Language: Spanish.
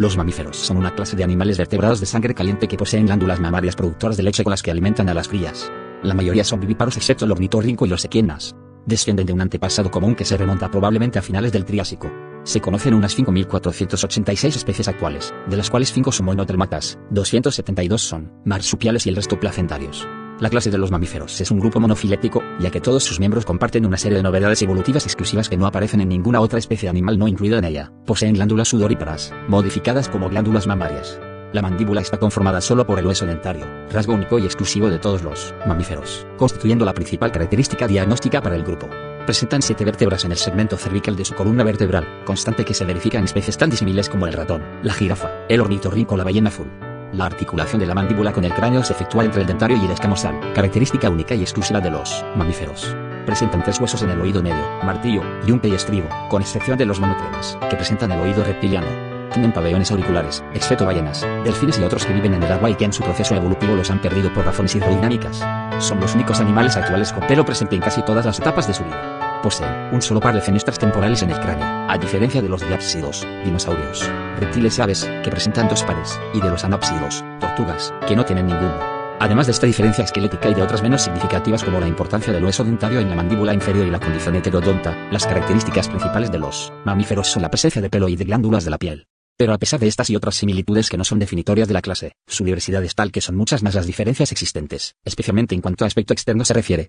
Los mamíferos son una clase de animales vertebrados de sangre caliente que poseen glándulas mamarias productoras de leche con las que alimentan a las crías. La mayoría son vivíparos excepto el ornitorrinco y los equinas. Descienden de un antepasado común que se remonta probablemente a finales del Triásico. Se conocen unas 5.486 especies actuales, de las cuales 5 son monotelmatas, 272 son marsupiales y el resto placentarios. La clase de los mamíferos es un grupo monofilético, ya que todos sus miembros comparten una serie de novedades evolutivas exclusivas que no aparecen en ninguna otra especie animal no incluida en ella. Poseen glándulas sudoríparas, modificadas como glándulas mamarias. La mandíbula está conformada solo por el hueso dentario, rasgo único y exclusivo de todos los mamíferos, constituyendo la principal característica diagnóstica para el grupo. Presentan siete vértebras en el segmento cervical de su columna vertebral, constante que se verifica en especies tan disímiles como el ratón, la jirafa, el ornitorrinco o la ballena azul. La articulación de la mandíbula con el cráneo se efectúa entre el dentario y el escamosal, característica única y exclusiva de los mamíferos. Presentan tres huesos en el oído medio, martillo, yunque y estribo, con excepción de los mamótremas, que presentan el oído reptiliano. Tienen pabellones auriculares, excepto ballenas, delfines y otros que viven en el agua y que en su proceso evolutivo los han perdido por razones hidrodinámicas. Son los únicos animales actuales con pelo presente en casi todas las etapas de su vida poseen un solo par de fenestras temporales en el cráneo, a diferencia de los diápsidos, dinosaurios, reptiles y aves, que presentan dos pares, y de los anápsidos, tortugas, que no tienen ninguno. Además de esta diferencia esquelética y de otras menos significativas como la importancia del hueso dentario en la mandíbula inferior y la condición heterodonta, las características principales de los mamíferos son la presencia de pelo y de glándulas de la piel. Pero a pesar de estas y otras similitudes que no son definitorias de la clase, su diversidad es tal que son muchas más las diferencias existentes, especialmente en cuanto a aspecto externo se refiere.